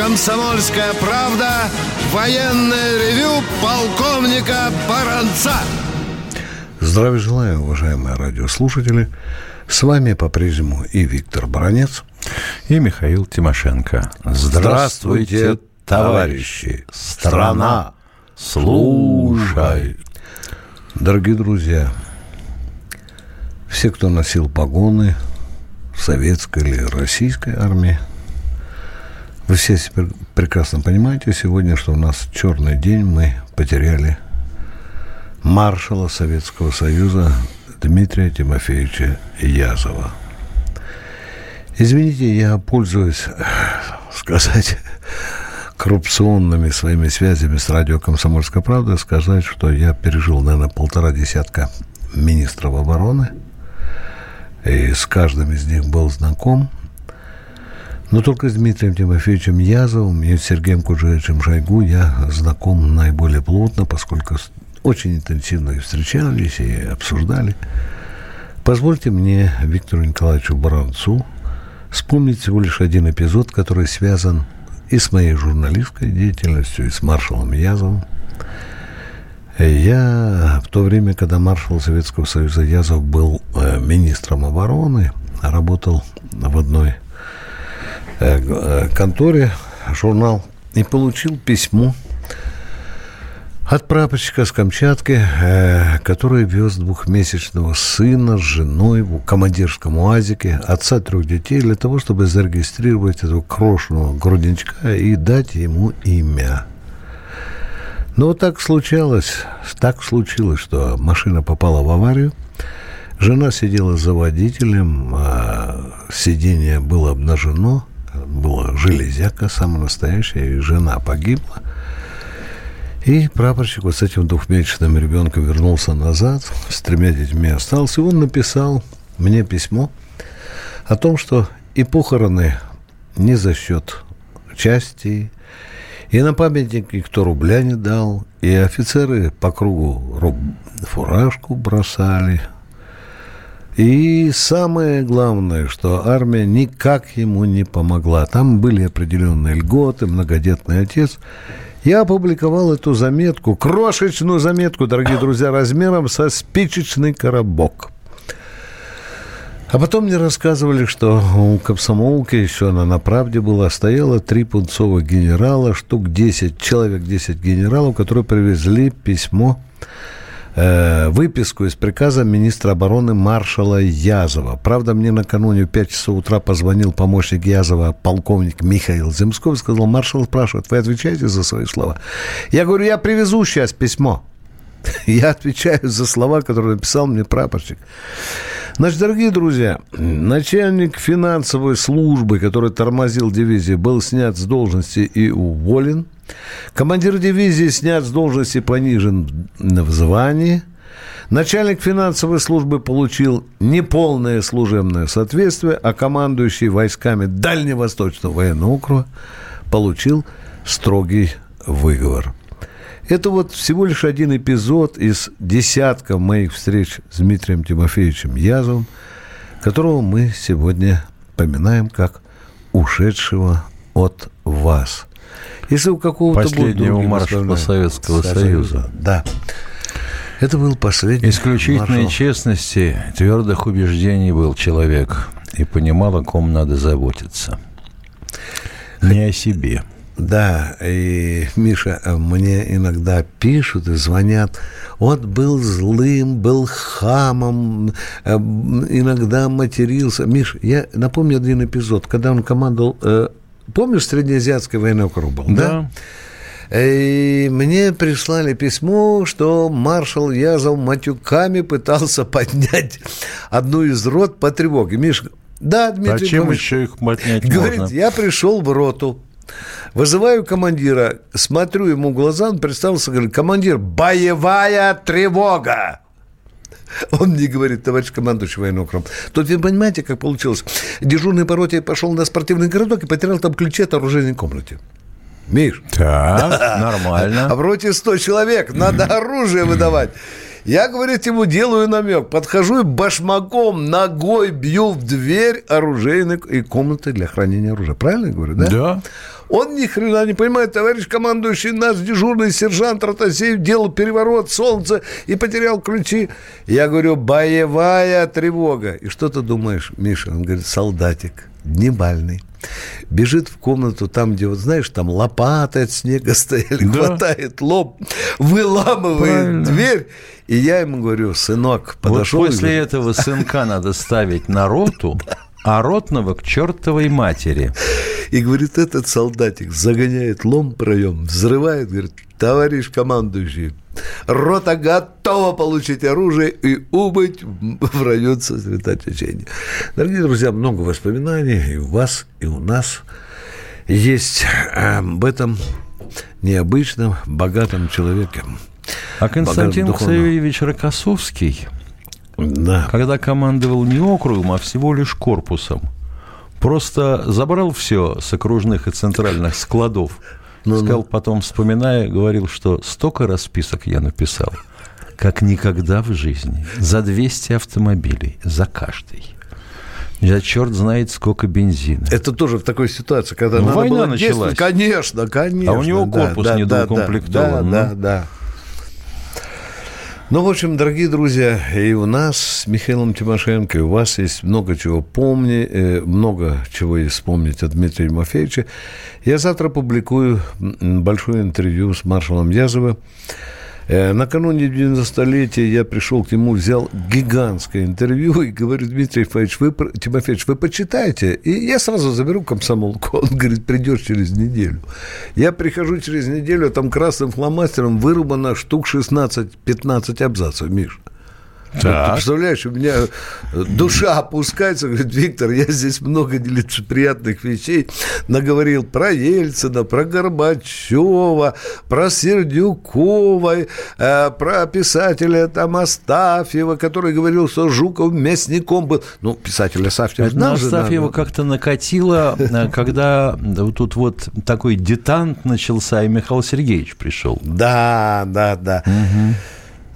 «Комсомольская правда» военное ревю полковника Баранца. Здравия желаю, уважаемые радиослушатели. С вами по-прежнему и Виктор Баранец. И Михаил Тимошенко. Здравствуйте, товарищи! Страна, слушай! Дорогие друзья, все, кто носил погоны в советской или российской армии, вы все прекрасно понимаете сегодня, что у нас черный день, мы потеряли маршала Советского Союза Дмитрия Тимофеевича Язова. Извините, я пользуюсь, сказать, коррупционными своими связями с радио «Комсомольская правда», сказать, что я пережил, наверное, полтора десятка министров обороны, и с каждым из них был знаком. Но только с Дмитрием Тимофеевичем Язовым и Сергеем Куджевичем Шойгу я знаком наиболее плотно, поскольку очень интенсивно и встречались, и обсуждали. Позвольте мне, Виктору Николаевичу Баранцу, вспомнить всего лишь один эпизод, который связан и с моей журналистской деятельностью, и с маршалом Язовым. Я в то время, когда маршал Советского Союза Язов был э, министром обороны, работал в одной конторе, журнал, и получил письмо от прапорщика с Камчатки, э, который вез двухмесячного сына с женой в командирском УАЗике, отца трех детей, для того, чтобы зарегистрировать этого крошного грудничка и дать ему имя. Но вот так случалось, так случилось, что машина попала в аварию, жена сидела за водителем, а сиденье было обнажено, было железяка самая настоящая, и жена погибла – и прапорщик вот с этим двухмесячным ребенком вернулся назад, с тремя детьми остался, и он написал мне письмо о том, что и похороны не за счет части, и на памятник никто рубля не дал, и офицеры по кругу фуражку бросали. И самое главное, что армия никак ему не помогла. Там были определенные льготы, многодетный отец – я опубликовал эту заметку, крошечную заметку, дорогие друзья, размером со спичечный коробок. А потом мне рассказывали, что у комсомолки еще она на правде была, стояло три пунцовых генерала, штук 10, человек 10 генералов, которые привезли письмо Э, выписку из приказа министра обороны маршала Язова. Правда, мне накануне в 5 часов утра позвонил помощник Язова, полковник Михаил Земсков, сказал, маршал спрашивает, вы отвечаете за свои слова? Я говорю, я привезу сейчас письмо. Я отвечаю за слова, которые написал мне прапорщик. Значит, дорогие друзья, начальник финансовой службы, который тормозил дивизию, был снят с должности и уволен – Командир дивизии снят с должности, понижен в звании. Начальник финансовой службы получил неполное служебное соответствие, а командующий войсками Дальневосточного военного округа получил строгий выговор. Это вот всего лишь один эпизод из десятков моих встреч с Дмитрием Тимофеевичем Язовым, которого мы сегодня поминаем как ушедшего от вас – если у какого-то Последнего маршала Советского Союза. Да. Это был последний Исключительной маршал. честности, твердых убеждений был человек и понимал, о ком надо заботиться. Не о себе. Да, и Миша, мне иногда пишут и звонят, вот был злым, был хамом, э, иногда матерился. Миш, я напомню один эпизод, когда он командовал э, Помнишь, Среднеазиатский военный округ был? Да. да? И мне прислали письмо, что маршал Язов матюками пытался поднять одну из рот по тревоге. Миш, да, Дмитрий Зачем Иванович, еще их поднять Говорит, можно? я пришел в роту, вызываю командира, смотрю ему в глаза, он представился, говорит, командир, боевая тревога. Он мне говорит, товарищ командующий военного округа. Тут вы понимаете, как получилось? Дежурный по роте пошел на спортивный городок и потерял там ключи от оружейной комнаты. Миш. Да, нормально. А в роте 100 человек, надо оружие выдавать. Я, говорит, ему делаю намек. Подхожу и башмаком ногой бью в дверь оружейной и комнаты для хранения оружия. Правильно я говорю, да? Да. Он ни хрена не понимает, товарищ командующий, наш дежурный сержант Ротасеев делал переворот солнца и потерял ключи. Я говорю, боевая тревога. И что ты думаешь, Миша? Он говорит, солдатик, дневальный. Бежит в комнату там, где, вот знаешь, там лопаты от снега стояли, Да. хватает лоб, выламывает Правильно. дверь. И я ему говорю, сынок, Вот подошел. и после этого сынка надо ставить на роту, а ротного к чертовой матери. И говорит, этот солдатик загоняет лом проем, взрывает, говорит, товарищ командующий, рота готова получить оружие и убыть в район сосредоточения. Дорогие друзья, много воспоминаний и у вас, и у нас есть об этом необычном, богатом человеке. А Константин. Ксавельевич Рокоссовский, Да. когда командовал не округом, а всего лишь корпусом, просто забрал все с окружных и центральных складов. Ну-ну. Сказал потом, вспоминая, говорил, что столько расписок я написал, как никогда в жизни. За 200 автомобилей, за каждый. Я черт знает, сколько бензина. Это тоже в такой ситуации, когда Ну, надо война было началась. действовать. Конечно, конечно. А у него да, корпус да, недоукомплектован, Да, ну. да, да. Ну, в общем, дорогие друзья, и у нас с Михаилом Тимошенко, и у вас есть много чего помни, э, много чего есть вспомнить от Дмитрия Тимофеевича. Я завтра публикую большое интервью с маршалом Язовым. Э, Накануне 90-летия я пришел к нему, взял гигантское интервью и говорю, Дмитрий Тимофеевич, вы, Тимофеевич, вы почитайте. И я сразу заберу комсомолку. Он говорит, придешь через неделю. Я прихожу через неделю, там красным фломастером вырубано штук 16-15 абзацев, Миш. Ты представляешь, у меня э, душа опускается, говорит, Виктор, я здесь много нелицеприятных вещей наговорил про Ельцина, про Горбачева, про Сердюкова, э, про писателя там Астафьева, который говорил, что Жуков мясником был. Ну, писатель Астафьев знал же, Астафьева да, как-то накатило, э, когда тут вот такой детант начался, и Михаил Сергеевич пришел. Да, да, да.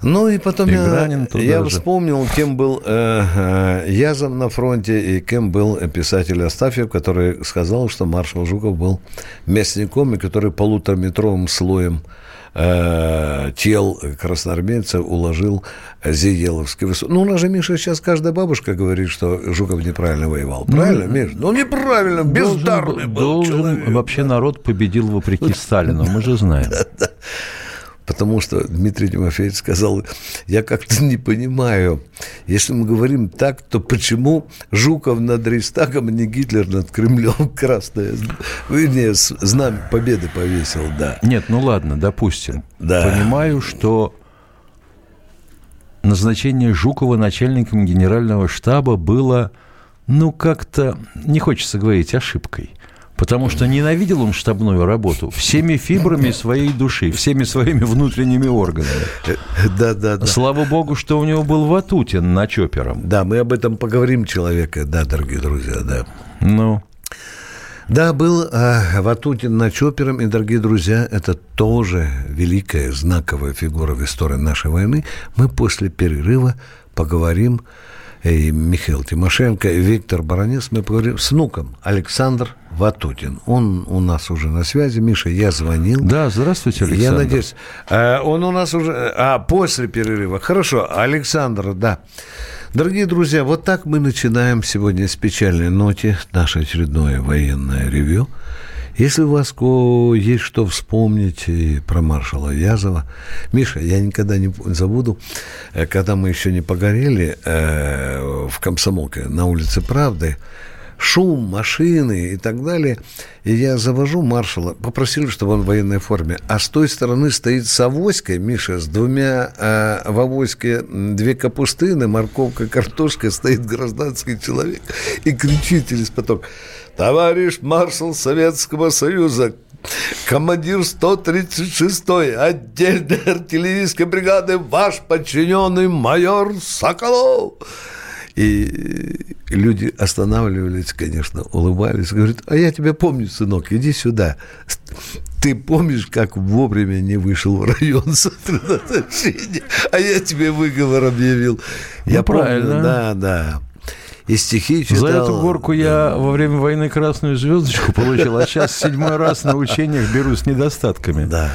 Ну и потом И я, я же. вспомнил, кем был э, э, Язов на фронте и кем был писатель Астафьев, который сказал, что маршал Жуков был мясником, и который полутораметровым слоем э, тел красноармейцев уложил Зиеловский высот. Ну, у нас же, Миша, сейчас каждая бабушка говорит, что Жуков неправильно воевал. Правильно, Миш? Ну, неправильно, бездарный Должен- был должен- человек. Вообще народ победил вопреки Сталину, мы же знаем. Потому что Дмитрий Тимофеевич сказал, я как-то не понимаю, если мы говорим так, то почему Жуков над Рейхстагом, а не Гитлер над Кремлем красное, вернее, знамя победы повесил, да. Нет, ну ладно, допустим. Да. Понимаю, что назначение Жукова начальником генерального штаба было, ну, как-то, не хочется говорить, ошибкой. Потому что ненавидел он штабную работу всеми фибрами своей души, всеми своими внутренними органами. Да, да, да. Слава богу, что у него был Ватутин на чопером. Да, мы об этом поговорим, человека, да, дорогие друзья, да. Ну, Да, был э, Ватутин на Чопером, и, дорогие друзья, это тоже великая знаковая фигура в истории нашей войны. Мы после перерыва поговорим, и Михаил Тимошенко, и Виктор Баранец, мы поговорим с внуком Александр Ватутин. Он у нас уже на связи. Миша, я звонил. да, здравствуйте, Александр. Я надеюсь, э, он у нас уже... А, после перерыва. Хорошо, Александр, да. Дорогие друзья, вот так мы начинаем сегодня с печальной ноте наше очередное военное ревью. Если у вас есть что вспомнить и про маршала Язова, Миша, я никогда не забуду, э, когда мы еще не погорели э, в Комсомолке на улице Правды, шум, машины и так далее. И я завожу маршала, попросили, чтобы он в военной форме. А с той стороны стоит с авоськой, Миша, с двумя э, в авоське две капустыны, морковка, картошка, стоит гражданский человек и кричит через поток. Товарищ маршал Советского Союза, командир 136-й отдельной артиллерийской бригады, ваш подчиненный майор Соколов. И люди останавливались, конечно, улыбались, говорят, а я тебя помню, сынок, иди сюда. Ты помнишь, как вовремя не вышел в район сосредоточения, а я тебе выговор объявил. Ну, я правильно. помню, да, да. И стихи читал. За эту горку я во время войны красную звездочку получил, а сейчас седьмой раз на учениях беру с недостатками. Да.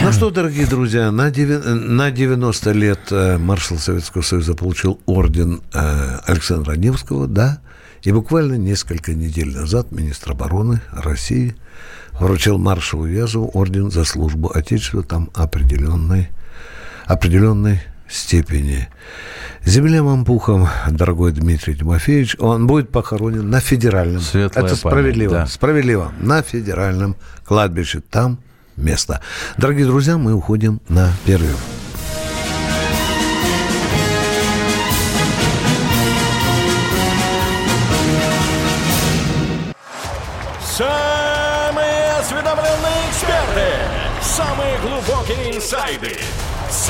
Ну что, дорогие друзья, на 90 лет э, маршал Советского Союза получил орден э, Александра Невского, да, и буквально несколько недель назад министр обороны России вручил маршалу Вязову орден за службу Отечеству там определенной, определенной степени. Земля вам пухом, дорогой Дмитрий Тимофеевич, он будет похоронен на федеральном. Светлая Это справедливо. Память, да. Справедливо. На федеральном кладбище. Там место. Дорогие друзья, мы уходим на перерыв. Самые осведомленные эксперты, самые глубокие инсайды,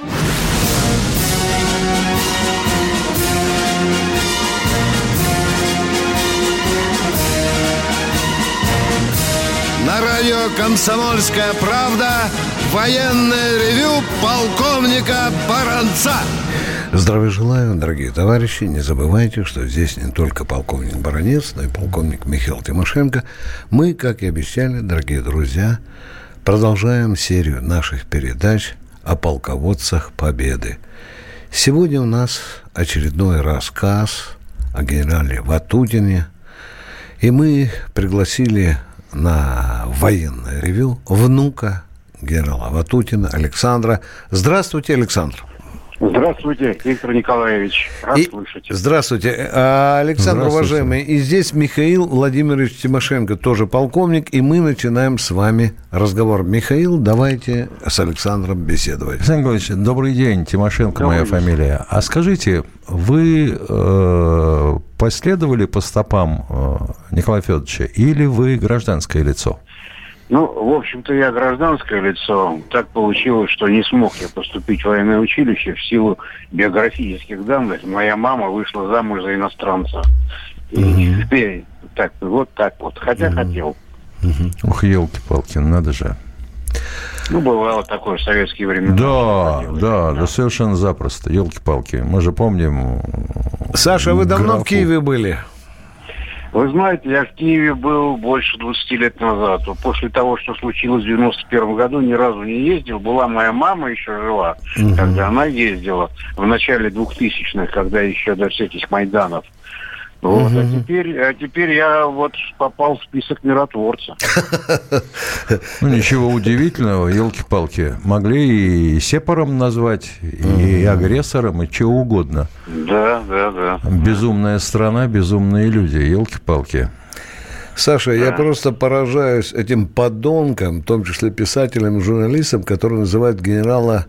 На радио «Комсомольская правда» военное ревю полковника Баранца. Здравия желаю, дорогие товарищи. Не забывайте, что здесь не только полковник Баранец, но и полковник Михаил Тимошенко. Мы, как и обещали, дорогие друзья, продолжаем серию наших передач о полководцах Победы. Сегодня у нас очередной рассказ о генерале Ватутине. И мы пригласили на военное ревю внука генерала Ватутина Александра. Здравствуйте, Александр. Здравствуйте, Виктор Николаевич. Рад И- слышать. Здравствуйте. А, Александр, Здравствуйте. уважаемый, и здесь Михаил Владимирович Тимошенко, тоже полковник, и мы начинаем с вами разговор. Михаил, давайте с Александром беседовать. Александр Николаевич, добрый день, Тимошенко моя Добрый день. фамилия. А скажите, вы э, последовали по стопам э, Николая Федоровича или вы гражданское лицо? Ну, в общем-то, я гражданское лицо. Так получилось, что не смог я поступить в военное училище в силу биографических данных. Моя мама вышла замуж за иностранца. И теперь так, вот так вот. Хотя хотел. Ух, елки-палки, надо же. Ну, бывало такое в советские времена. Да, Хотелось. да, да, совершенно запросто. Елки-палки. Мы же помним. Саша, вы давно графу. в Киеве были? Вы знаете, я в Киеве был больше 20 лет назад. После того, что случилось в 91 году, ни разу не ездил. Была моя мама еще жива, когда она ездила в начале 2000-х, когда еще до всяких Майданов. Вот, а, теперь, а теперь я вот попал в список миротворца. Ну, ничего удивительного, елки-палки. Могли и сепаром назвать, и агрессором, и чего угодно. Да, да, да. Безумная страна, безумные люди, елки-палки. Саша, я просто поражаюсь этим подонкам, в том числе писателям и журналистам, которые называют генерала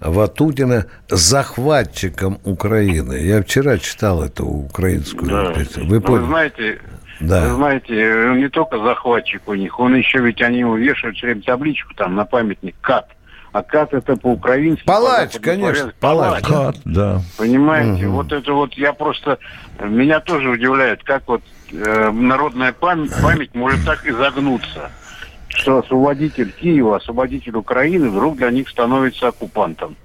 Ватутина захватчиком Украины. Я вчера читал эту украинскую Да. песню. Ну, Вы Вы поняли? знаете, Да. вы знаете, он не только захватчик у них, он еще ведь они его вешают все время табличку там на памятник КАТ. А КАТ это по-украински. Палач, по-западному конечно, палач. Кат, да. Понимаете, вот это вот я просто меня тоже удивляет, как вот э, народная память, память может так изогнуться, что освободитель Киева, освободитель Украины вдруг для них становится оккупантом.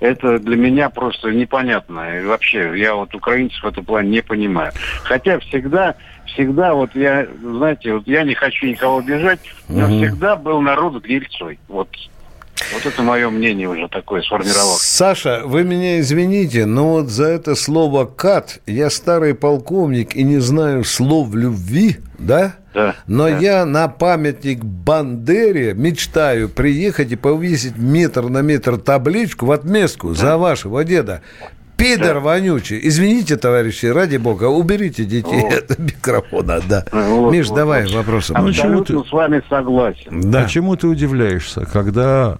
Это для меня просто непонятно. И вообще, я вот украинцев в этом плане не понимаю. Хотя всегда, всегда, вот я, знаете, вот я не хочу никого обижать, но всегда был народ гильцой. Вот, вот это мое мнение уже такое сформировалось. Саша, вы меня извините, но вот за это слово «кат» я старый полковник и не знаю слов любви, да? Да, Но да. я на памятник Бандере мечтаю приехать и повесить метр на метр табличку в отместку за вашего деда. Пидор вонючий. Извините, товарищи, ради бога, уберите детей Вот. от микрофона, да. Вот, Миш, вот, давай вот. вопросы. А почему Абсолютно ты- с вами согласен. Да. Почему ты удивляешься, когда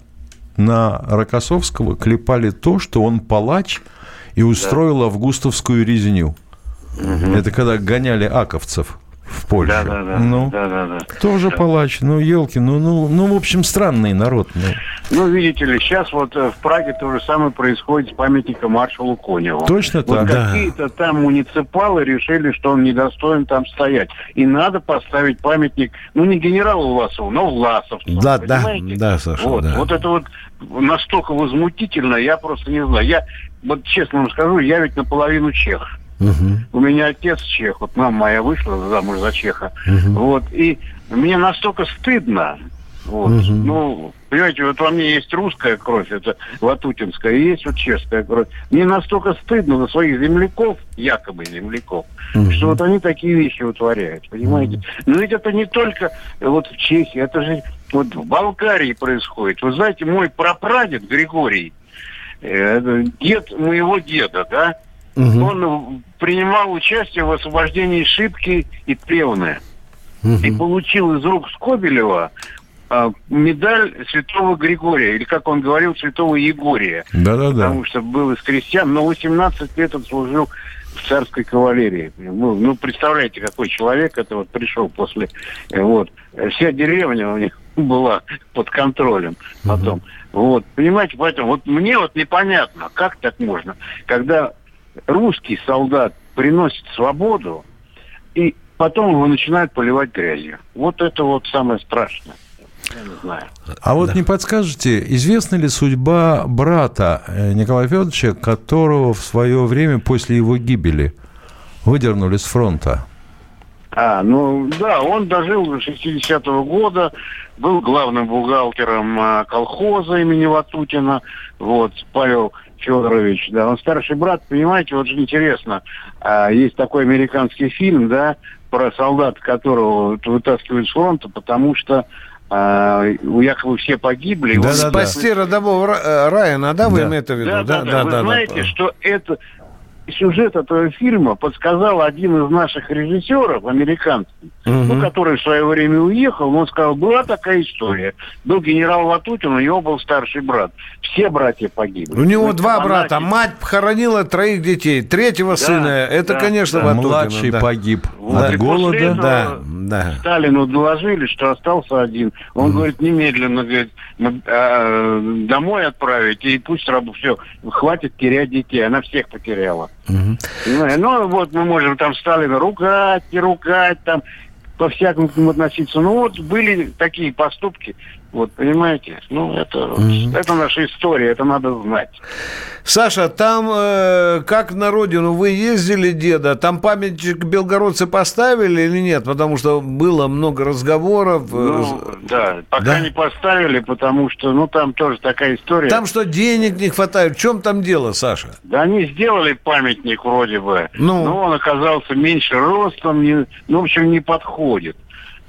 на Рокоссовского клепали то, что он палач и устроил августовскую резню? Это когда гоняли аковцев в Польше. Да, да, да. Ну, да, да, да. тоже палач. Ну, елки, ну, ну, ну, в общем, странный народ. Ну, Ну, видите ли, сейчас вот э, в Праге то же самое происходит с памятником маршалу Коневу. Точно Вот так. Да. какие-то там муниципалы решили, что он недостоин там стоять. И надо поставить памятник, ну, не генералу Власову, но Власовцу. Да, да, да, Саша, Вот, да. вот это вот настолько возмутительно, я просто не знаю. Я, вот честно вам скажу, я ведь наполовину чех. Мгм. У меня отец чех, вот мама моя вышла замуж за чеха. Мгм. Вот, и мне настолько стыдно. Вот. Мгм. Ну, понимаете, вот во мне есть русская кровь, это латутинская, и есть вот чешская кровь. Мне настолько стыдно за своих земляков, якобы земляков, Мгм. что вот они такие вещи утворяют, понимаете? Но ведь это не только вот в Чехии, это же вот в Болгарии происходит. Вы знаете, мой прапрадед Григорий, э, дед моего деда, да, Мгм. он э, принимал участие в освобождении Шипки и Плевны. И Мгм. получил из рук Скобелева а, медаль святого Григория, или, как он говорил, святого Егория. Да-да-да. Потому что был из крестьян, но 18 лет он служил в царской кавалерии. Ну, ну, представляете, какой человек это вот пришел после... э, Вот. Э, Вся деревня у них была под контролем потом. Вот. Понимаете, поэтому вот мне вот непонятно, как так можно, когда русский солдат приносит свободу, и потом его начинают поливать грязью. Вот это вот самое страшное. Я не знаю. А вот не подскажете, известна ли судьба брата э, Николая Федоровича, которого в свое время после его гибели выдернули с фронта? А, ну да, он дожил до 60-го года, был главным бухгалтером а, колхоза имени Ватутина, вот, Павел Федорович, да, он старший брат, понимаете, вот же интересно, а, есть такой американский фильм, да, про солдата, которого вытаскивают с фронта, потому что а, якобы все погибли. он- Да-да-да. Спасти родового Ра- э, Райана, да, вы Да. имеете в виду? Да, да, да. Вы знаете, да. что это сюжет этого фильма подсказал один из наших режиссеров, американцев, Мгм. ну, который в свое время уехал, он сказал, была такая история. Был генерал Ватутин, у него был старший брат. Все братья погибли. У него Ну, два это брата. монахи. Мать похоронила троих детей. Третьего сына. Это, да, конечно, да. Ватутина, Младший да. погиб Вот, от голода. Да, да. Сталину доложили, что остался один. Он говорит, немедленно говорит, а, домой отправить, и пусть все, хватит терять детей. Она всех потеряла. Понимаете? Ну, вот мы можем там Сталина ругать, не ругать, там по-всякому к нему относиться. Ну, вот были такие поступки. Вот, понимаете? Ну, это, Мгм. это наша история, это надо знать. Саша, там э, как на родину вы ездили, деда? Там памятник белгородцы поставили или нет? Потому что было много разговоров. э, Ну, да, пока Да? не поставили, потому что, ну, там тоже такая история. Там что, денег не хватает? В чем там дело, Саша? Да они сделали памятник вроде бы, Ну? но он оказался меньше ростом, не, ну, в общем, не подходит.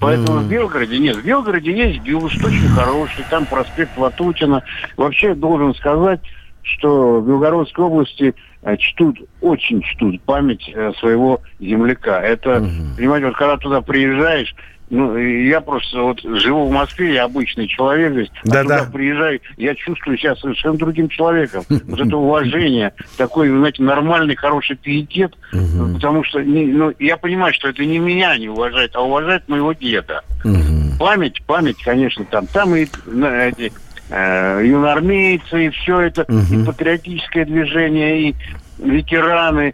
Поэтому Мгм. в Белгороде нет. В Белгороде есть бюст очень хороший, там проспект Ватутина. Вообще должен сказать, что в Белгородской области э, чтут, очень чтут память э, своего земляка. Это, Мгм. понимаете, вот когда туда приезжаешь, ну, я просто вот живу в Москве, я обычный человек здесь, а Да-да. туда приезжаю, я чувствую себя совершенно другим человеком. Вот это уважение, такой, знаете, нормальный, хороший пиетет, Мгм. потому что, ну, я понимаю, что это не меня не уважает, а уважает моего деда. Мгм. Память, память, конечно, там, там и на, эти э, юноармейцы, и все это, Мгм. и патриотическое движение, и ветераны,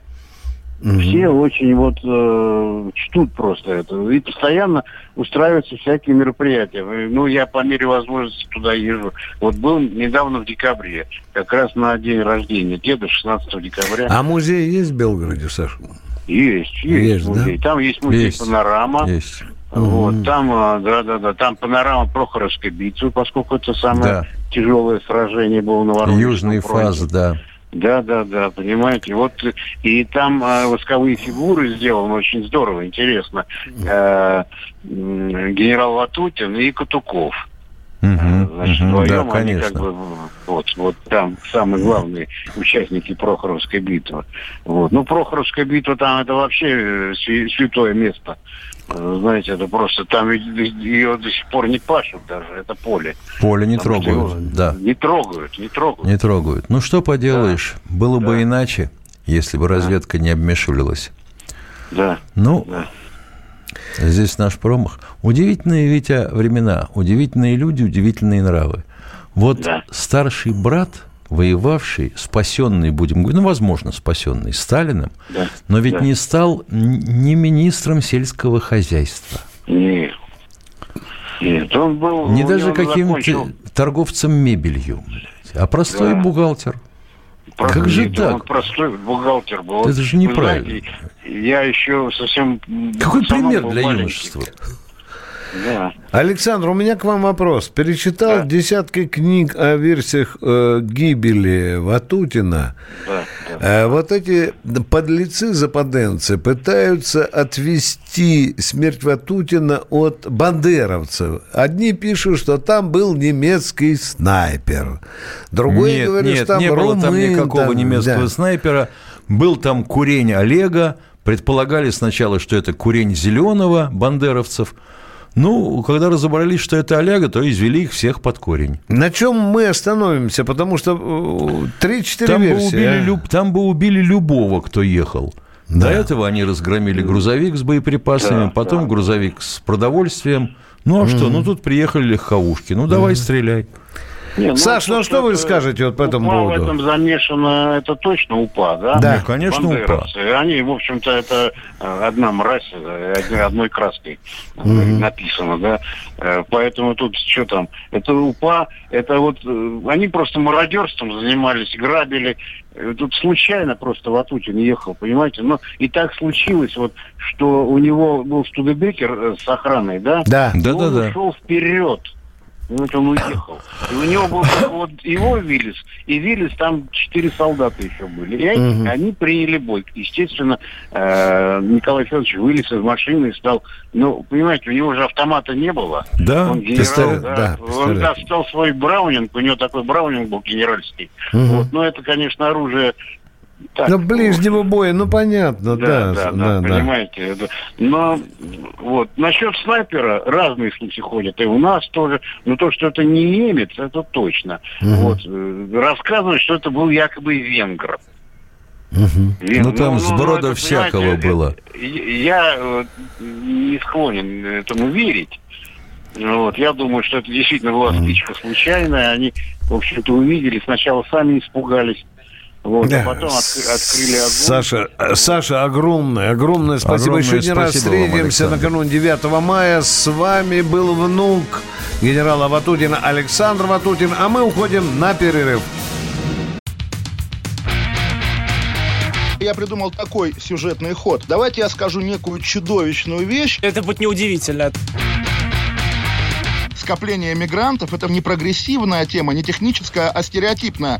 Мгм. все очень вот э, чтут просто это. И постоянно устраиваются всякие мероприятия. Ну, я по мере возможности туда езжу. Вот был недавно в декабре, как раз на день рождения деда, 16 декабря. А музей есть в Белгороде, Саша? Есть, есть, Есть, музей. да? Там есть музей Есть. «Панорама». Есть. Вот, Мгм. там, да, да, да, там панорама Прохоровской битвы, поскольку это самое Да. тяжелое сражение было на Воронежском Южный фронте. фаз, да. Да, да, да, понимаете. Вот э, и там а, восковые фигуры сделаны очень здорово, интересно. Э, м, генерал Ватутин и Катуков. Мгм, Значит, мгм, вдвоем да, они конечно. как бы вот, вот там самые главные участники Прохоровской битвы. Вот. Ну, Прохоровская битва там это вообще э, свя- святое место. Знаете, это просто там ее до сих пор не пашут даже, это поле. Поле не Потому трогают, его да. Не трогают, не трогают. Не трогают. Ну, что поделаешь, было бы Да. иначе, если бы разведка не обмешивалась. Да. Ну, Да. здесь наш промах. Удивительные, Витя, времена, удивительные люди, удивительные нравы. Вот Да. старший брат, воевавший, спасенный, будем говорить, ну, возможно, спасенный Сталиным, Да. но ведь Да. не стал ни министром сельского хозяйства, Нет. Нет, он был... не даже каким-то торговцем мебелью, а простой Да. бухгалтер. Просто Как же так? Он простой бухгалтер был. Это же неправильно. знаете, Я еще совсем... Какой пример для маленький. юношества? Да. Александр, у меня к вам вопрос. Перечитал Да. десятки книг о версиях э, гибели Ватутина. Да, да. Э, вот эти подлецы западенцы пытаются отвести смерть Ватутина от бандеровцев. Одни пишут, что там был немецкий снайпер. Другой нет, говорит, нет, что там не было там румын, никакого там, немецкого да. снайпера. Был там курень Олега. Предполагали сначала, что это курень зеленого бандеровцев. Ну, когда разобрались, что это Олега, то извели их всех под корень. На чем мы остановимся? Потому что э, три-четыре Там бы, версии. убили, а? люб- там бы убили любого, кто ехал. До Да. этого они разгромили грузовик с боеприпасами, Да, потом да. грузовик с продовольствием. Ну а что? Ну тут приехали легковушки. Ну давай стреляй. Не, Саш, ну то, что вы скажете вот по этому УПА поводу? в этом замешано, это точно УПА, да? Да. Ну, конечно, Бандеровцы. Они, в общем-то, это э, одна мразь, э, одной, одной краской э, написано, да? Поэтому тут что там? Это УПА, это вот... Они просто мародерством занимались, грабили. Тут случайно просто Ватутин ехал, понимаете? Но и так случилось, вот, что у него был студебекер с охраной, да? Да. Да, да, он да. ушел вперед. И вот он уехал. И у него был вот его Виллис, и Виллис там четыре солдата еще были. И они, Мгм. они приняли бой. Естественно, э, Николай Федорович вылез из машины и стал... Ну, понимаете, у него же автомата не было. Да, Он генерал, пистолет, да. да, Он достал свой браунинг, у него такой браунинг был генеральский. Мгм. Вот. Но это, конечно, оружие... так, Ну, ближнего боя, ну понятно, да. да, да, понимаете. это- Но вот насчет снайпера разные слухи ходят, и у нас тоже. Но то, что это не немец, это точно. Вот э, рассказывают, что это был якобы венгр. Вен- Ну, там сброда это, всякого было. э, Я э, не склонен этому верить. Ну Вот, я думаю, что это действительно была стычка случайная. Они, в общем-то, увидели, сначала сами испугались. Вот, Да. а потом отк- открыли огонь. Саша, э, Саша, огромное, огромное спасибо. Огромное Еще не раз спасибо вам, встретимся Александр. накануне 9 мая. С вами был внук генерала Ватутина Александр Ватутин, а мы уходим на перерыв. Я придумал такой сюжетный ход. Давайте я скажу некую чудовищную вещь. Это будет неудивительно. Скопление мигрантов – это не прогрессивная тема, не техническая, а стереотипная.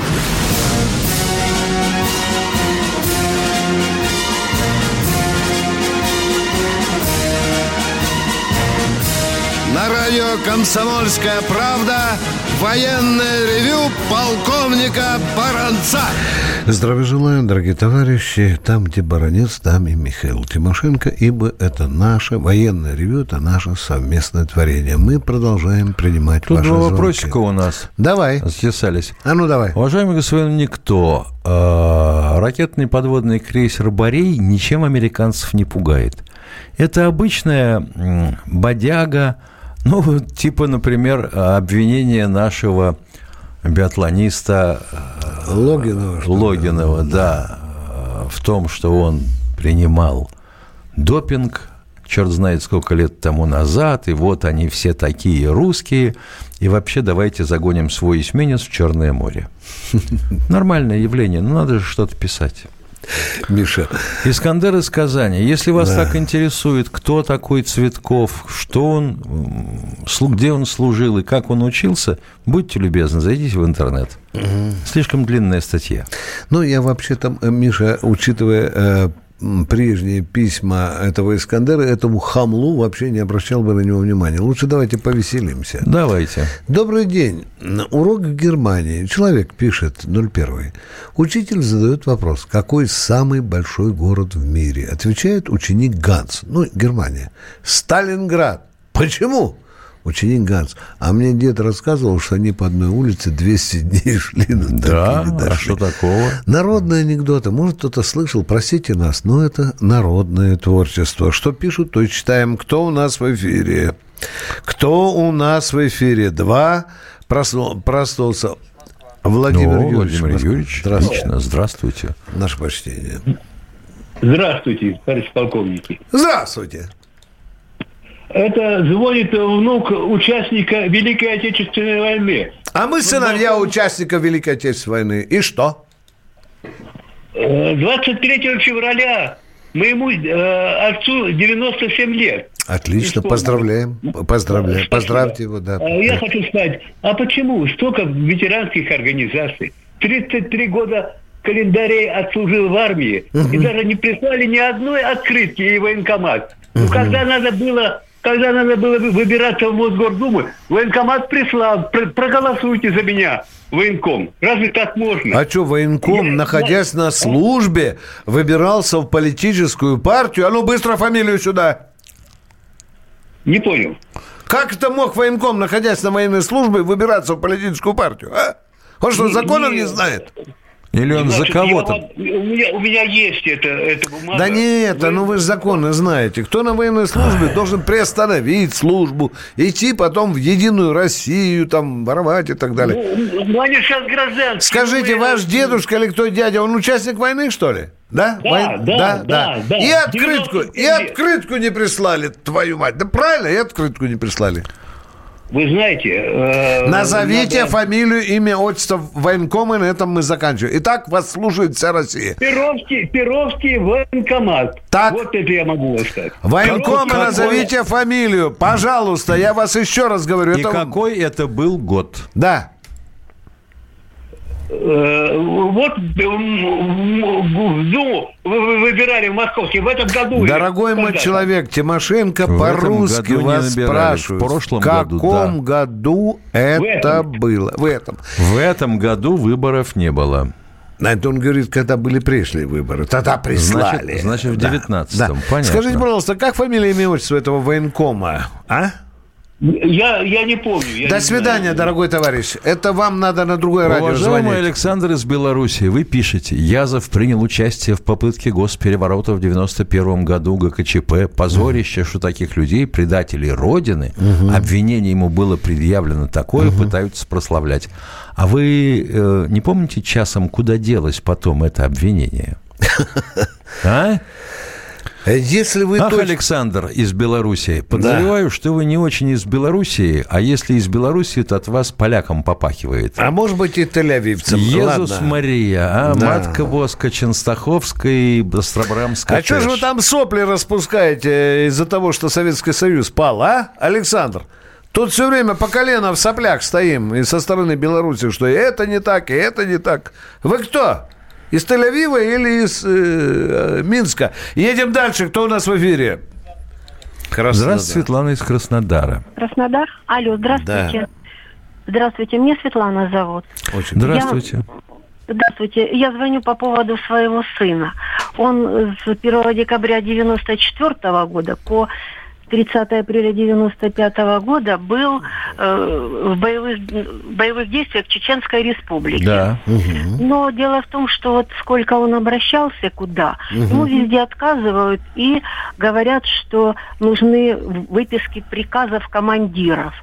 Радио «Комсомольская правда» военное ревю полковника Баранца. Здравия желаю, дорогие товарищи. Там, где баронец, там и Михаил Тимошенко, ибо это наше военное ревю, это наше совместное творение. Мы продолжаем принимать Тут ваши два вопросика у нас Давай. затесались. А ну давай. Уважаемый господин Никто, э, ракетный подводный крейсер «Борей» ничем американцев не пугает. Это обычная бодяга, ну, типа, например, обвинение нашего биатлониста э, Логинова. Логинова, да, в том, что он принимал допинг, черт знает сколько лет тому назад, и вот они все такие русские, и вообще давайте загоним свой эсминец в Черное море. Нормальное явление, но надо же что-то писать. Миша. Искандер из Казани. Если вас Да. так интересует, кто такой Цветков, что он, где он служил и как он учился, будьте любезны, зайдите в интернет. Слишком длинная статья. Ну, я вообще-то, э, Миша, учитывая э, прежние письма этого Искандера, этому хамлу вообще не обращал бы на него внимания. Лучше давайте повеселимся. Давайте. Добрый день. Урок в Германии. Человек пишет, 01. Учитель задает вопрос, какой самый большой город в мире? Отвечает ученик Ганс. Ну, Германия. Сталинград. Почему? Ученик Ганс. А мне дед рассказывал, что они по одной улице 200 дней шли. но Да, а что такого? Народные анекдоты. Может, кто-то слышал, простите нас, но это народное творчество. Что пишут, то и читаем. Кто у нас в эфире? Кто у нас в эфире? Два. Просну- Проснулся. Владимир О, Юрьевич. Владимир Москва. Юрьевич, Здравствуйте. отлично, здравствуйте. Наше почтение. Здравствуйте, товарищ полковники. Здравствуйте. Это звонит внук участника Великой Отечественной войны. А мы сыновья участников Великой Отечественной войны. И что? Э, 23 февраля моему э, отцу 97 лет. Отлично, И что? поздравляем. Поздравляем. Поздравьте его, да. А Я хочу сказать, а почему столько ветеранских организаций? 33 года календарей отслужил в армии и даже не прислали ни одной открытки и военкомат. Ну, когда надо было когда надо было вы- выбираться в Мосгордуму, военкомат прислал, «Про- проголосуйте за меня, военком. Разве так можно? А что, военком, Я- находясь на службе, выбирался в политическую партию? А ну быстро фамилию сюда. Не понял. Как это мог военком, находясь на военной службе, выбираться в политическую партию? А? Он что, законов не- не знает? Или он за Значит, кого-то? я вам- У меня, у меня есть это, эта бумага. Да нет, ну вы же законы знаете. Кто на военной службе должен приостановить службу, идти потом в Единую Россию, там, воровать и так далее. Ну, ну, они сейчас гражданские. Скажите, Ну, ваш дедушка или кто дядя, он участник войны, что ли? Да? Да, Вой- да, да, да. И открытку, 90 и открытку не прислали, твою мать. Да правильно, и открытку не прислали. Вы знаете... э, Назовите надо- фамилию, имя, отчество военкома, и на этом мы заканчиваем. Итак, вас слушает вся Россия. Перовский, Перовский военкомат. Так. Вот это я могу вам сказать. Военкома Какой- назовите фамилию. Пожалуйста, я вас еще раз говорю. И это- какой это был год? Да. Э, вот ну, вы вы выбирали в Московске в этом году. Дорогой мой человек, Тимошенко В этом по-русски году не вас набирали, в прошлом в каком году, да. году это этом. было? В этом. В этом году выборов не было. Это он говорит, когда были пришли выборы. Тогда прислали. Значит- значит, в Да, 19-м. да. Понятно. Скажите, пожалуйста, как фамилия, имя, отчество этого военкома? А? Я, я не помню. я До не свидания, знаю. дорогой товарищ. Это вам надо на другое радио Уважаемый звонить. Александр из Беларуси, вы пишете, Язов принял участие в попытке госпереворота в 91 году ГКЧП. Позорище, что таких людей, предателей Родины, обвинение ему было предъявлено такое, пытаются прославлять. А вы э, не помните часом, куда делось потом это обвинение? А? Если вы Ах, точ- Александр из Белоруссии, подозреваю, что вы не очень из Белоруссии, а если из Белоруссии, то от вас полякам попахивает. А может быть и тель-авивцем. Иисус. Мария, а Да. матка Воска Ченстаховская и Достробрамская. А что же вы там сопли распускаете из-за того, что Советский Союз пал, а, Александр? Тут все время по колено в соплях стоим и со стороны Беларуси, что и это не так, и это не так. Вы кто? Из Тель-Авива или из э, Минска? Едем дальше. Кто у нас в эфире? Краснодар. Здравствуйте, Светлана из Краснодара. Краснодар? Алло, здравствуйте. Здравствуйте, меня Светлана зовут. Очень Здравствуйте. Здравствуйте, я звоню по поводу своего сына. Он с 1 декабря 94 года по 30 апреля 95 года был э, в боевых, в боевых действиях Чеченской Республики. Да. Но дело в том, что вот сколько он обращался куда, Мгм. ему везде отказывают и говорят, что нужны выписки приказов командиров.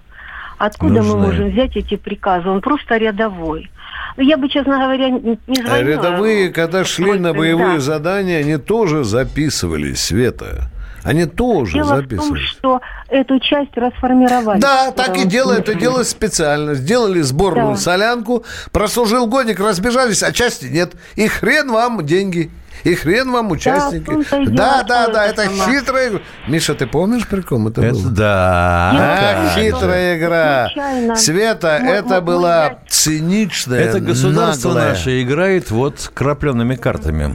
Откуда мы Нужны. можем взять эти приказы? Он просто рядовой. Ну, я бы, честно говоря, не А звонила. рядовые, когда шли на боевые да. задания, они тоже записывались, Света. Они тоже Дело в том, что эту часть расформировали. Да, так и делают, это делают специально. Сделали сборную Да. солянку, прослужил годик, разбежались, а части нет. И хрен вам деньги. И хрен вам участники. Да, да, что да, это сама. хитрая игра. Миша, ты помнишь, при ком это, Это было? да. Ах, конечно. хитрая игра. Случайно. Света, Мой- это мой- была циничная, Это государство наглая. наше играет вот крапленными картами.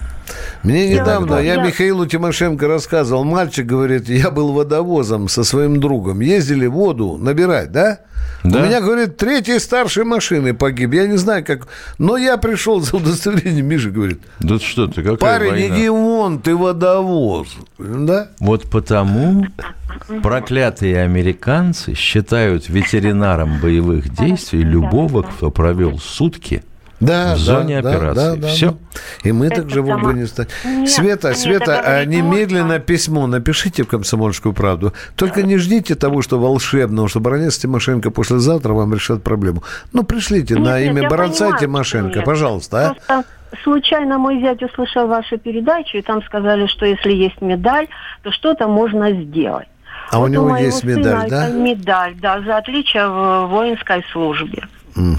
Мне Я недавно, вот- я я- Михаилу Тимошенко рассказывал, мальчик говорит, я был водовозом со своим другом, ездили воду набирать, да? Да. У меня, говорит, третий старший машины погиб, я не знаю как, но я пришел за удостоверением, Миша говорит, Да что ты, какая парень, война? иди вон, ты водовоз, да? Вот потому проклятые американцы считают ветеринаром боевых действий любого, кто провел сутки Да, в зоне да, операции. да, да, Все. да. И мы так Это же в сама- Афганистане. Нет, Света, нет, Света, а немедленно можно. письмо напишите в «Комсомольскую правду». Только не ждите того, что волшебного, что Баранец Тимошенко послезавтра вам решат проблему. Ну, пришлите на Нет, нет, имя я Баранца понимаю, Тимошенко, нет. пожалуйста, а? Просто случайно мой зять услышал вашу передачу, и там сказали, что если есть медаль, то что-то можно сделать. А у Вот него моего есть сына медаль, да? медаль, да, за отличие в воинской службе.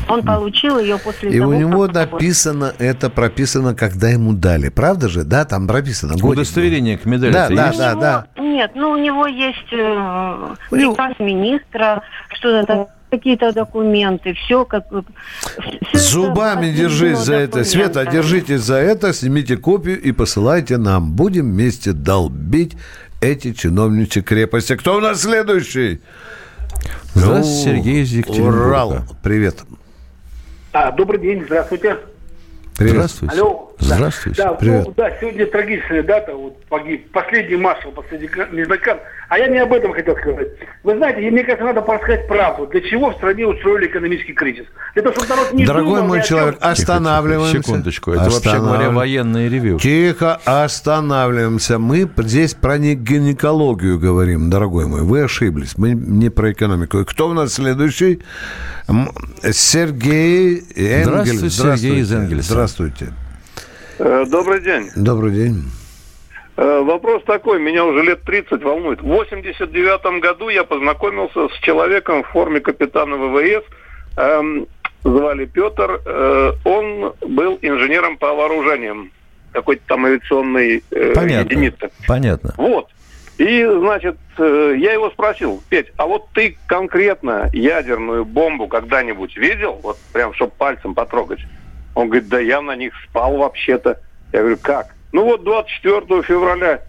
Он получил ее после И того, у него как- написано это, прописано, когда ему дали. Правда же? Да, там прописано. годик был. Удостоверение к медали Да, да, есть? да, да. Нет, ну у него есть э, У него- приказ министра, что-то там, какие-то документы, все как... это Зубами подтверждено держись за это. Света, держитесь за это, снимите копию и посылайте нам. Будем вместе долбить эти чиновничьи крепости. Кто у нас следующий? Здравствуйте, Ну, Сергей из Екатеринбурга. Урал. Привет. А, добрый день, здравствуйте. Привет. Здравствуйте. Алло. Здравствуйте. Да, Привет. ну, да, сегодня трагичная дата, вот погиб последний маршал, последний незнаком. А я не об этом хотел сказать. Вы знаете, мне кажется, надо рассказать правду. Для чего в стране устроили экономический кризис? Для того, чтобы народ не Дорогой думал мой чем. человек, Тихо, тихо, останавливаемся. Секундочку. Это, вообще говоря, военное ревю. Тихо, останавливаемся. Мы здесь про не- гинекологию говорим, дорогой мой. Вы ошиблись. Мы не про экономику. И Кто у нас следующий? Сергей Энгель. Здравствуйте, Сергей из Энгельса. Здравствуйте. Э, Добрый день. Добрый день. Э, Вопрос такой, меня уже лет 30 волнует. В 89 году я познакомился с человеком в форме капитана ВВС. Эм, звали Петр. Э, он был инженером по вооружениям какой-то там авиационной э, Понятно. единицы. Понятно. Вот. И, значит, э, я его спросил, Петь, а вот ты конкретно ядерную бомбу когда-нибудь видел? Вот прям, чтобы пальцем потрогать. Он говорит, да я на них спал вообще-то. Я говорю, как? Ну вот 24 февраля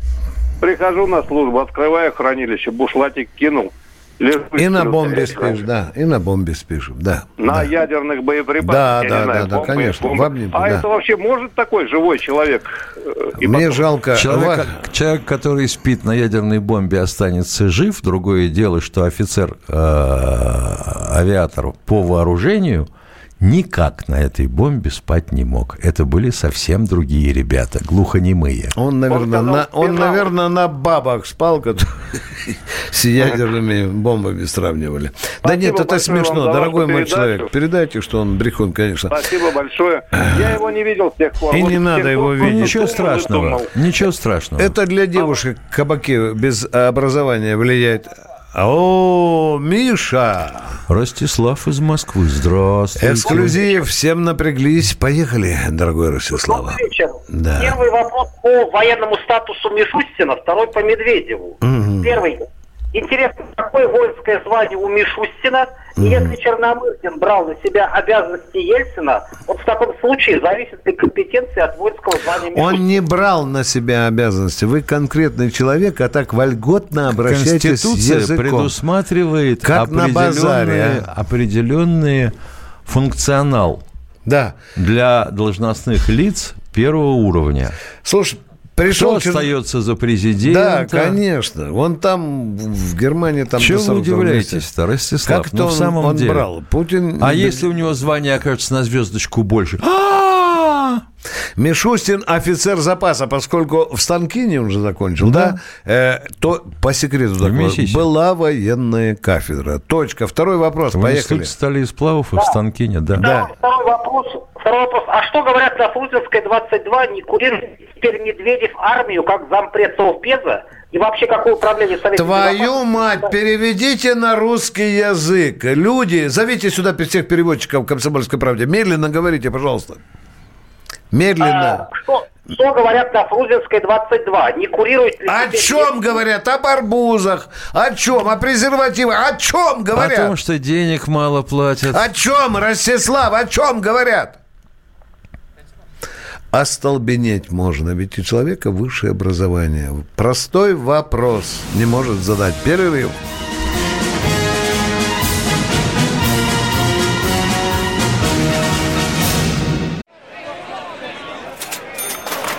прихожу на службу, открываю хранилище, бушлатик кинул. лежу И на бомбе спишь, да. И на бомбе спишь, да. На да. ядерных боеприпасах. Да, я да, не знаю, да, да, бомбы, конечно, бомбы. в обнимку, А да. это вообще может такой живой человек? э, и Мне потом- жалко. Человек, Ва- человек, который спит на ядерной бомбе, останется жив. Другое дело, что офицер э, авиатор по вооружению никак на этой бомбе спать не мог. Это были совсем другие ребята, глухонемые. Он, наверное, на, он, наверное, на бабах спал, с ядерными бомбами сравнивали. Да нет, это смешно, дорогой мой человек. Передайте, что он брехун, конечно. Спасибо большое. Я его не видел с тех пор. И не надо его видеть. Ничего страшного. Ничего страшного. Это для девушек кабаки без образования влияет. О, Миша! Ростислав из Москвы. Здравствуйте. Эксклюзив. Всем напряглись. Поехали, дорогой Ростислава. Добрый вечер. Да. Первый вопрос по военному статусу Мишустина, второй по Медведеву. Мгм. Первый. Интересно, какое воинское звание у Мишустина? И если Черномырдин брал на себя обязанности Ельцина, вот в таком случае зависит ли компетенция от воинского звания Мишустина? Он не брал на себя обязанности. Вы конкретный человек, а так вольготно обращайтесь с Конституция языком. предусматривает Как на базаре, определенные, а? определенные функционал да. для должностных лиц первого уровня. Слушай, пришел... Кто чер- остается за президента? Да, конечно. Вон там, в Германии, там... Чего вы 42 удивляетесь-то, Ростислав? Как-то ну, в он- самом он деле. брал. Путин... А если у него звание окажется на звездочку больше? А! Мишустин офицер запаса, поскольку в Станкине он же закончил, да, Э, то по секрету такое, была военная кафедра. Точка. Второй вопрос. В Поехали. институте стали из сплавов и в Станкине, да. Да. Второй вопрос. Второй вопрос. А что говорят на Фрунзенской 22? Не курирует теперь Медведев армию как зампред Совбеза? И вообще какое управление Советским Твою мать, переведите на русский язык. Люди, зовите сюда всех переводчиков в «Комсомольской правде». Медленно говорите, пожалуйста. Медленно. А, что, что говорят на Фрунзенской 22? Не курирует ли О чем говорят? Об арбузах. О чем? О презервативах. О чем О говорят? том, что денег мало платят. О чем, Ростислав, о чем говорят? Остолбенеть можно, ведь у человека высшее образование. Простой вопрос не может задать. Перерыв.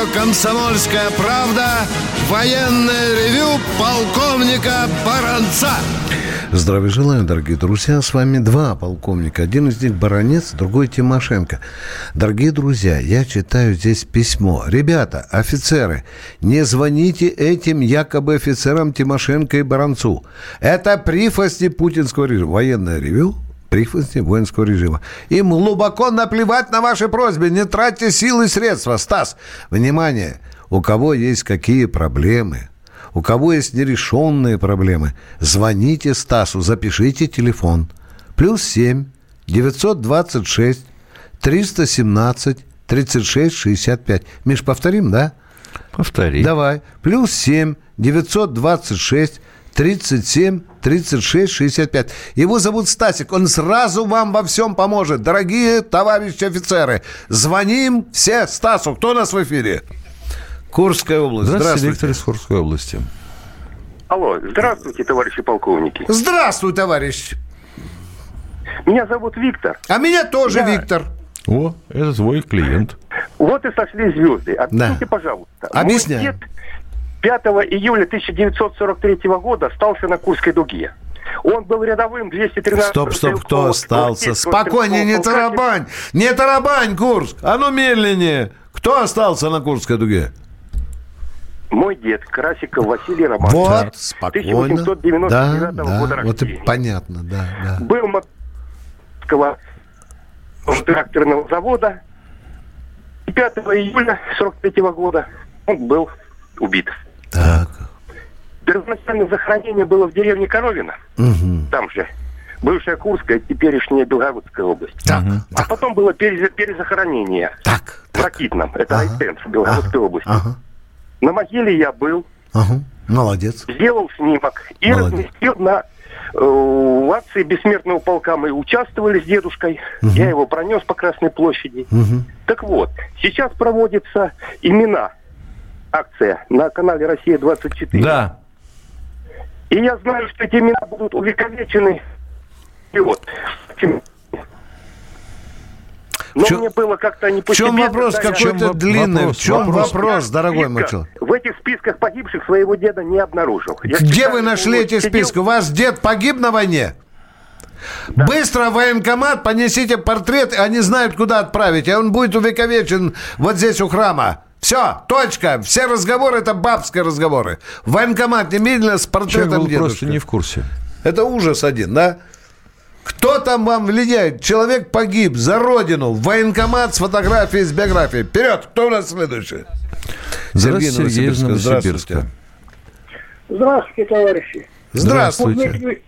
Радио «Комсомольская правда» военное ревю полковника Баранца. Здравия желаю, дорогие друзья. С вами два полковника. Один из них баронец, другой Тимошенко. Дорогие друзья, я читаю здесь письмо. Ребята, офицеры, не звоните этим якобы офицерам Тимошенко и Баранцу. Это прихвостни путинского режима. Военное ревю прихвостни воинского режима. Им глубоко наплевать на ваши просьбы. Не тратьте силы и средства. Стас, внимание, у кого есть какие проблемы, у кого есть нерешенные проблемы, звоните Стасу, запишите телефон. Плюс 7 926 317 36 65. Миш, повторим, да? Повтори. Давай. Плюс 7 926 37 36 65. Его зовут Стасик. Он сразу вам во всем поможет. Дорогие товарищи офицеры, звоним все Стасу. Кто у нас в эфире? Курская область. Здравствуйте, Здравствуйте. Виктор из Курской области. Алло, здравствуйте, товарищи полковники. Здравствуй, товарищ. Меня зовут Виктор. А меня тоже Я- Виктор. О, это твой клиент. Вот и сошли звезды. Объясните, пожалуйста. Объясняю. Мой дед 5 июля 1943 года остался на Курской дуге. Он был рядовым 213 Стоп, стоп, кто остался? Спокойнее, не тарабань. Не тарабань, Курск. А ну медленнее. Кто остался на Курской дуге? Мой дед Красиков Василий Романович. Вот, спокойно. 1899 Да, да, года вот и понятно, да, да. Был Москва тракторного завода. И 5 июля 43 года он был убит. Так. Первоначальное захоронение было в деревне Коровина. Мгм. Там же. Бывшая Курская, теперешняя Белгородская область. А потом было перез- перезахоронение. Так. В Ракитном. Это Айтенс в Белгородской области. Ага, На могиле я был, ага. Молодец. сделал снимок и Молодец. разместил на э, в акции бессмертного полка мы участвовали с дедушкой. Мгм. Я его пронес по Красной площади. Мгм. Так вот, сейчас проводится имена акция на канале Россия 24. Да. И я знаю, что эти имена будут увековечены. И вот. Но чё- мне было как-то не по В чем себе, вопрос какой-то длинный? В чем вопрос, дорогой мой человек? В этих списках погибших своего деда не обнаружил. Я Где вы нашли эти сидел- списки? У вас дед погиб на войне? Быстро в военкомат понесите портрет, они знают, куда отправить, и он будет увековечен вот здесь у храма. Все, точка. Все разговоры это бабские разговоры. В военкомат немедленно с Человек портретом был дедушки. просто не в курсе. Это ужас один, да? Кто там вам влияет? Человек погиб за родину. Военкомат с фотографией, с биографией. Вперед! Кто у нас следующий? Здравствуйте, Сергей из Новосибирска. Здравствуйте, товарищи. Здравствуйте. Дмитрию,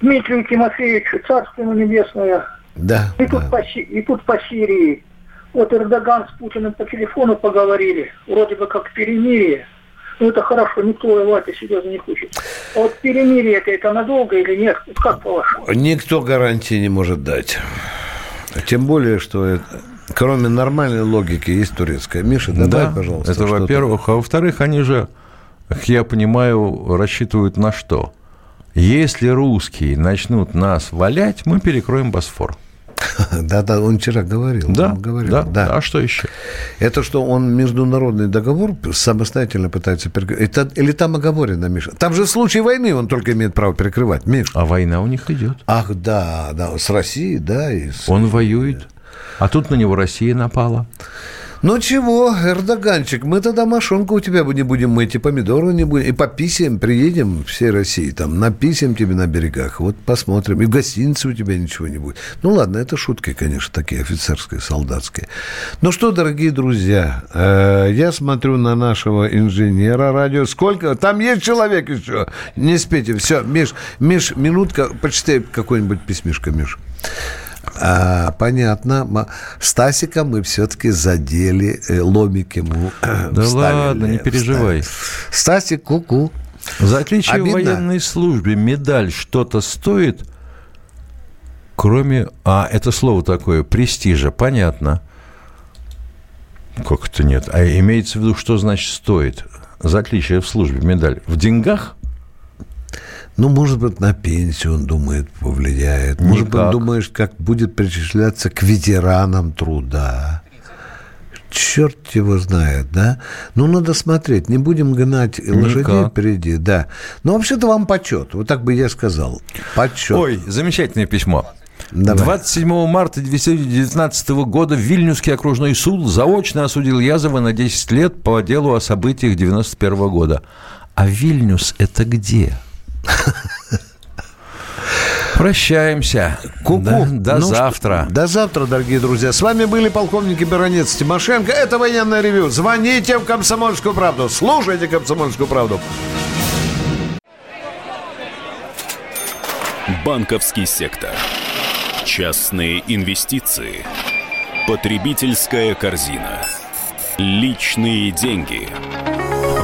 Дмитрию Тимофеевичу, царство небесное. Да. И тут, по, Си- и тут по Сирии. Вот Эрдоган с Путиным по телефону поговорили. Вроде бы как перемирие. Ну это хорошо, никто воевать серьезно не хочет. А вот перемирие это, это надолго или нет? Вот как по-вашему? Никто гарантии не может дать. Тем более, что это- кроме нормальной логики есть турецкая. Миша, добавь, Да, пожалуйста. это во-первых. А во-вторых, они же, как я понимаю, рассчитывают на что? Если русские начнут нас валять, мы перекроем Босфор. Да, да, он вчера говорил. Да, он говорил, да, да. А что еще? Это что он международный договор самостоятельно пытается перекрыть? Это, или там оговорено, Миша? Там же в случае войны он только имеет право перекрывать, Миша. А война у них идет. Ах, да, да, с Россией, да. И с... Он воюет. А тут на него Россия напала. Ну чего, Эрдоганчик, мы тогда мошонку у тебя не будем мыть, и помидоры не будем, и по писем приедем всей России, там, написем тебе на берегах, вот посмотрим, и в гостинице у тебя ничего не будет. Ну ладно, это шутки, конечно, такие офицерские, солдатские. Ну что, дорогие друзья, э, я смотрю на нашего инженера радио, сколько, там есть человек еще, не спите, все, Миш, Миш, минутка, почитай какой-нибудь письмишко, Миш. А, понятно. Стасика мы все-таки задели, э, ломик ему Да ладно, не переживай. Стасик, ку-ку. За отличие Обидно. в военной службе медаль что-то стоит, кроме... А, это слово такое, престижа, понятно. Как это нет? А имеется в виду, что значит стоит? За отличие в службе медаль. В деньгах? Ну, может быть, на пенсию, он думает, повлияет. Может Никак. быть, думаешь, как будет причисляться к ветеранам труда. Черт его знает, да? Ну, надо смотреть. Не будем гнать лошадей Никак. впереди, да. Но вообще-то вам почет. Вот так бы я сказал. Почет. Ой, замечательное письмо. Давай. 27 марта 2019 года Вильнюсский окружной суд заочно осудил Язова на 10 лет по делу о событиях 91 года. А Вильнюс это где? Прощаемся. Ку-ку. Да, до ну завтра. Что, до завтра, дорогие друзья. С вами были полковники Баронец Тимошенко. Это военное ревю. Звоните в «Комсомольскую правду». Слушайте «Комсомольскую правду». Банковский сектор. Частные инвестиции. Потребительская корзина. Личные деньги.